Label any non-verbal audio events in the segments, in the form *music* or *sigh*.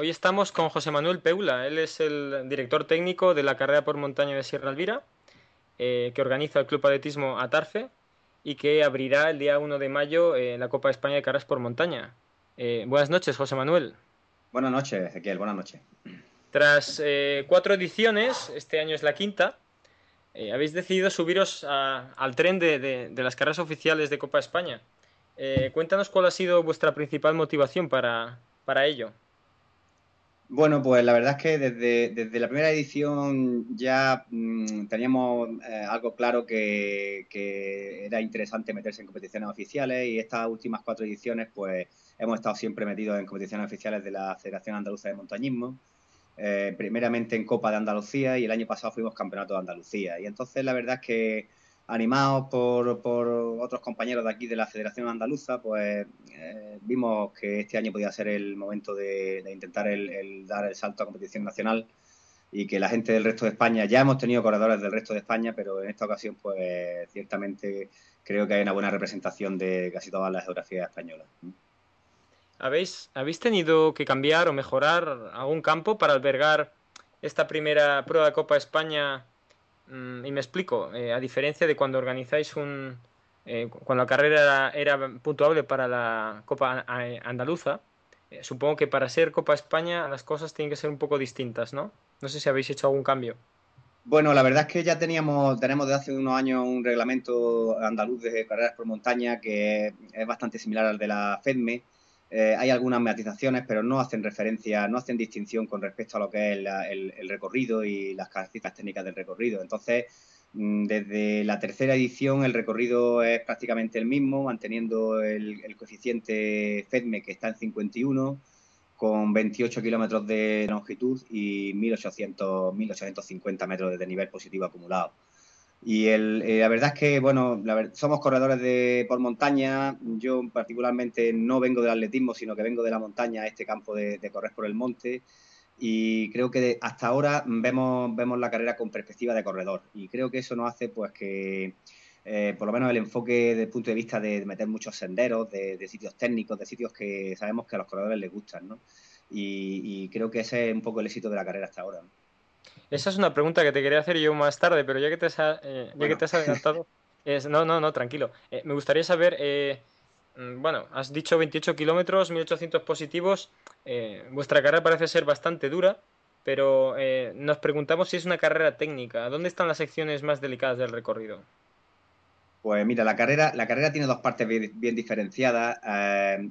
Hoy estamos con José Manuel Peula. Él es el director técnico de la carrera por montaña de Sierra Elvira, eh, que organiza el Club Atletismo Atarfe y que abrirá el día 1 de mayo eh, la Copa de España de Carreras por Montaña. Eh, buenas noches, José Manuel. Buenas noches, Ezequiel. Buenas noches. Tras cuatro ediciones, este año es la quinta, habéis decidido subiros al tren de, las carreras oficiales de Copa de España. cuéntanos cuál ha sido vuestra principal motivación para ello. Bueno, pues la verdad es que desde, la primera edición ya mm, teníamos eh, algo claro que, era interesante meterse en competiciones oficiales y estas últimas cuatro ediciones pues hemos estado siempre metidos en competiciones oficiales de la Federación Andaluza de Montañismo, eh, primeramente en Copa de Andalucía y el año pasado fuimos Campeonato de Andalucía. Y entonces la verdad es que animados por, otros compañeros de aquí de la Federación Andaluza, pues eh, vimos que este año podía ser el momento de, intentar el, dar el salto a competición nacional y que la gente del resto de España, ya hemos tenido corredores del resto de España, pero en esta ocasión, pues ciertamente creo que hay una buena representación de casi todas las geografías españolas. ¿Habéis, ¿Habéis tenido que cambiar o mejorar algún campo para albergar esta primera prueba de Copa España y me explico, eh, a diferencia de cuando organizáis un... Eh, cuando la carrera era, puntuable para la Copa Andaluza, eh, supongo que para ser Copa España las cosas tienen que ser un poco distintas, ¿no? No sé si habéis hecho algún cambio. Bueno, la verdad es que ya teníamos, tenemos desde hace unos años un reglamento andaluz de carreras por montaña que es bastante similar al de la FEDME, eh, hay algunas matizaciones, pero no hacen referencia, no hacen distinción con respecto a lo que es el, recorrido y las características técnicas del recorrido. Entonces, mm, desde la tercera edición el recorrido es prácticamente el mismo, manteniendo el, coeficiente FEDME que está en 51, con 28 kilómetros de longitud y 1800, 1850 metros de nivel positivo acumulado. Y el, eh, la verdad es que, bueno, somos corredores de, por montaña. Yo particularmente no vengo del atletismo, sino que vengo de la montaña, a este campo de, correr por el monte. Y creo que hasta ahora vemos, vemos la carrera con perspectiva de corredor. Y creo que eso nos hace pues que, eh, por lo menos el enfoque desde el punto de vista de meter muchos senderos, de, sitios técnicos, de sitios que sabemos que a los corredores les gustan, ¿no? Y, y, creo que ese es un poco el éxito de la carrera hasta ahora. ¿no? Esa es una pregunta que te quería hacer yo más tarde, pero ya que te has, eh, ya que te has adelantado. *laughs* Es, no, no, no, tranquilo. Eh, me gustaría saber. Eh, mm, bueno, has dicho 28 kilómetros, 1800 positivos. vuestra carrera parece ser bastante dura, pero nos preguntamos si es una carrera técnica. ¿Dónde están las secciones más delicadas del recorrido? Pues mira, la carrera, la carrera tiene dos partes bien, diferenciadas.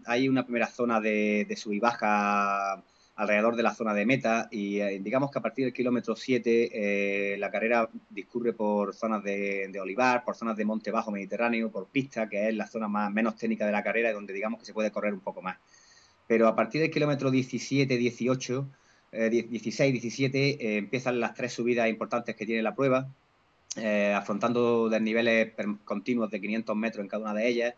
hay una primera zona de, de sub y baja alrededor de la zona de meta y eh, digamos que a partir del kilómetro 7 eh, la carrera discurre por zonas de, olivar, por zonas de monte bajo mediterráneo, por pista, que es la zona más, menos técnica de la carrera y donde digamos que se puede correr un poco más. Pero a partir del kilómetro 17, 18, 16, 17 empiezan las tres subidas importantes que tiene la prueba, eh, afrontando desniveles continuos de 500 metros en cada una de ellas,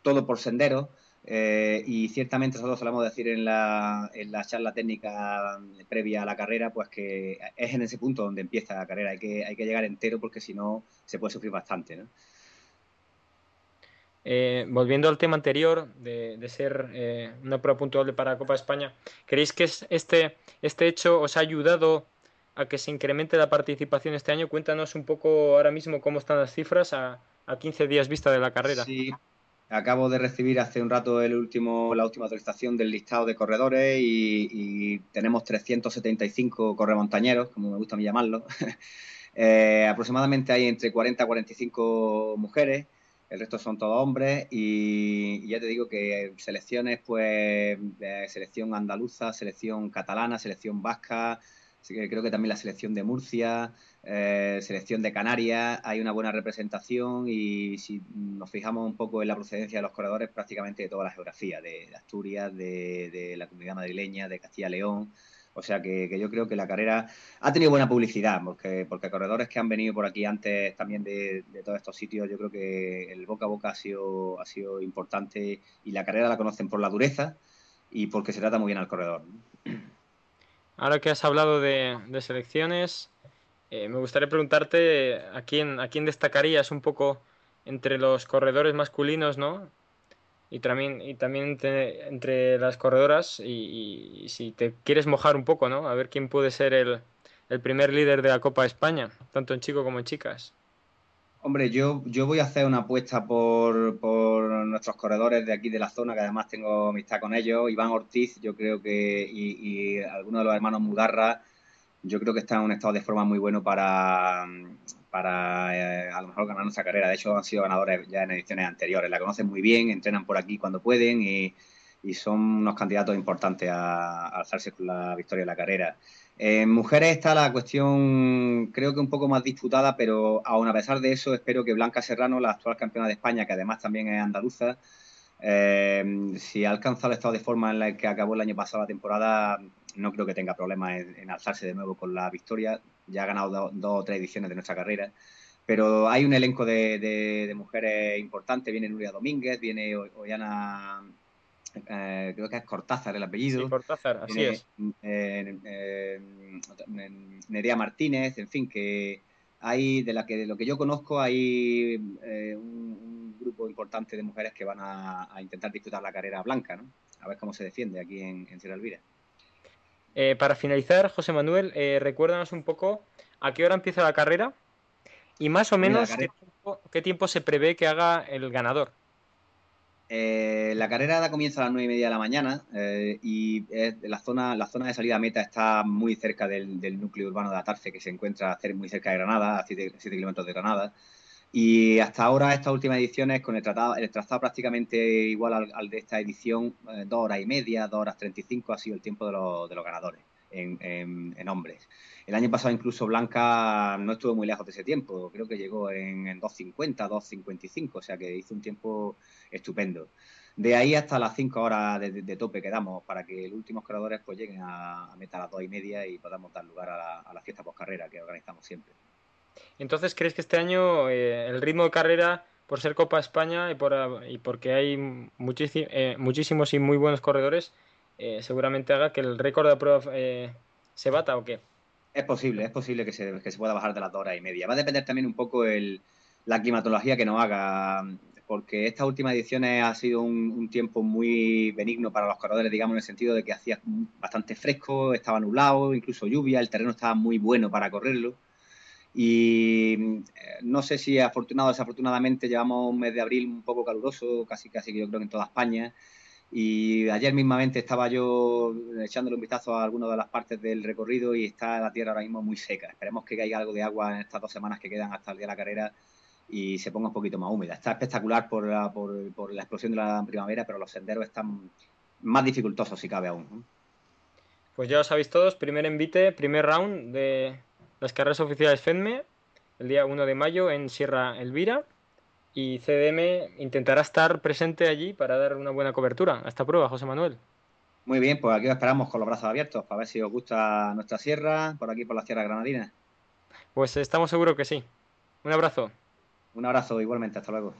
todo por senderos eh, y ciertamente nosotros solemos decir en la, en la charla técnica previa a la carrera, pues que es en ese punto donde empieza la carrera. Hay que, hay que llegar entero porque si no se puede sufrir bastante. Eh, volviendo al tema anterior de, ser eh, una prueba puntual para la Copa de España, ¿creéis que este, este hecho os ha ayudado a que se incremente la participación este año? Cuéntanos un poco ahora mismo cómo están las cifras a, a 15 días vista de la carrera. Sí, Acabo de recibir hace un rato el último, la última actualización del listado de corredores y, tenemos 375 corremontañeros, como me gusta a mí llamarlo. *laughs* Eh, aproximadamente hay entre 40 y 45 mujeres, el resto son todos hombres y, ya te digo que selecciones, pues selección andaluza, selección catalana, selección vasca, creo que también la selección de Murcia, eh, selección de Canarias, hay una buena representación y si nos fijamos un poco en la procedencia de los corredores, prácticamente de toda la geografía, de, Asturias, de, la comunidad madrileña, de Castilla-León. O sea que, yo creo que la carrera ha tenido buena publicidad, porque, porque corredores que han venido por aquí antes también de, todos estos sitios, yo creo que el boca a boca ha sido, ha sido importante y la carrera la conocen por la dureza y porque se trata muy bien al corredor. Ahora que has hablado de, de selecciones, eh, me gustaría preguntarte a quién, a quién destacarías un poco entre los corredores masculinos, ¿no? y también, y también entre, las corredoras y, si te quieres mojar un poco, ¿no? A ver quién puede ser el, el primer líder de la Copa de España, tanto en chicos como en chicas. Hombre, yo, yo voy a hacer una apuesta por, por nuestros corredores de aquí de la zona, que además tengo amistad con ellos. Iván Ortiz, yo creo que, y, y algunos de los hermanos Mudarra, yo creo que están en un estado de forma muy bueno para, para eh, a lo mejor ganar nuestra carrera. De hecho, han sido ganadores ya en ediciones anteriores. La conocen muy bien, entrenan por aquí cuando pueden y, y son unos candidatos importantes a, a, alzarse con la victoria de la carrera. En mujeres está la cuestión, creo que un poco más disputada, pero aún a pesar de eso, espero que Blanca Serrano, la actual campeona de España, que además también es andaluza, eh, si ha alcanzado el estado de forma en el que acabó el año pasado la temporada, no creo que tenga problemas en, alzarse de nuevo con la victoria. Ya ha ganado dos o tres ediciones de nuestra carrera. Pero hay un elenco de, mujeres importantes. Viene Nuria Domínguez, viene Ollana eh, creo que es Cortázar el apellido. Sí, Cortázar, así es. Eh, Nerea Martínez, en fin, que hay, de, la que, de lo que yo conozco, hay eh, un, grupo importante de mujeres que van a, intentar disputar la carrera blanca, ¿no? A ver cómo se defiende aquí en, en Sierra Elvira. para finalizar, José Manuel, recuérdanos un poco a qué hora empieza la carrera y más o menos qué tiempo se prevé que haga el ganador. Eh, la carrera comienza a las nueve y media de la mañana eh, y la, zona, la zona de salida meta está muy cerca del, núcleo urbano de Atarce, que se encuentra muy cerca de Granada, a 7 kilómetros de Granada. Y hasta ahora, estas últimas ediciones, con el, tratado, el trazado prácticamente igual al, de esta edición, eh, dos horas y media, dos horas treinta y cinco ha sido el tiempo de, los ganadores en hombres. El año pasado incluso Blanca no estuvo muy lejos de ese tiempo, creo que llegó en, en 2.50, 2.55, o sea que hizo un tiempo estupendo. De ahí hasta las 5 horas de, tope que damos para que los últimos creadores pues lleguen a, a meter a las 2 y media y podamos dar lugar a la, a fiesta carrera que organizamos siempre. Entonces, ¿crees que este año eh, el ritmo de carrera, por ser Copa España y, por, y porque hay eh, muchísimos y muy buenos corredores, eh, seguramente haga que el récord de prueba se bata o qué? Es posible, es posible que se, que se pueda bajar de las dos horas y media. Va a depender también un poco el, la climatología que nos haga, porque estas últimas ediciones ha sido un, tiempo muy benigno para los corredores, digamos, en el sentido de que hacía bastante fresco, estaba nublado, incluso lluvia, el terreno estaba muy bueno para correrlo. Y eh, no sé si afortunado o desafortunadamente llevamos un mes de abril un poco caluroso, casi casi que yo creo que en toda España. Y ayer mismamente estaba yo echándole un vistazo a algunas de las partes del recorrido y está la tierra ahora mismo muy seca. Esperemos que caiga algo de agua en estas dos semanas que quedan hasta el día de la carrera y se ponga un poquito más húmeda. Está espectacular por la, por, la explosión de la primavera, pero los senderos están más dificultosos si cabe aún. Pues ya lo sabéis todos, primer envite, primer round de las carreras oficiales FEDME, el día 1 de mayo en Sierra Elvira y CDM intentará estar presente allí para dar una buena cobertura a esta prueba, José Manuel. Muy bien, pues aquí os esperamos con los brazos abiertos para ver si os gusta nuestra sierra, por aquí por la Sierra Granadina. Pues estamos seguros que sí. Un abrazo. Un abrazo igualmente, hasta luego.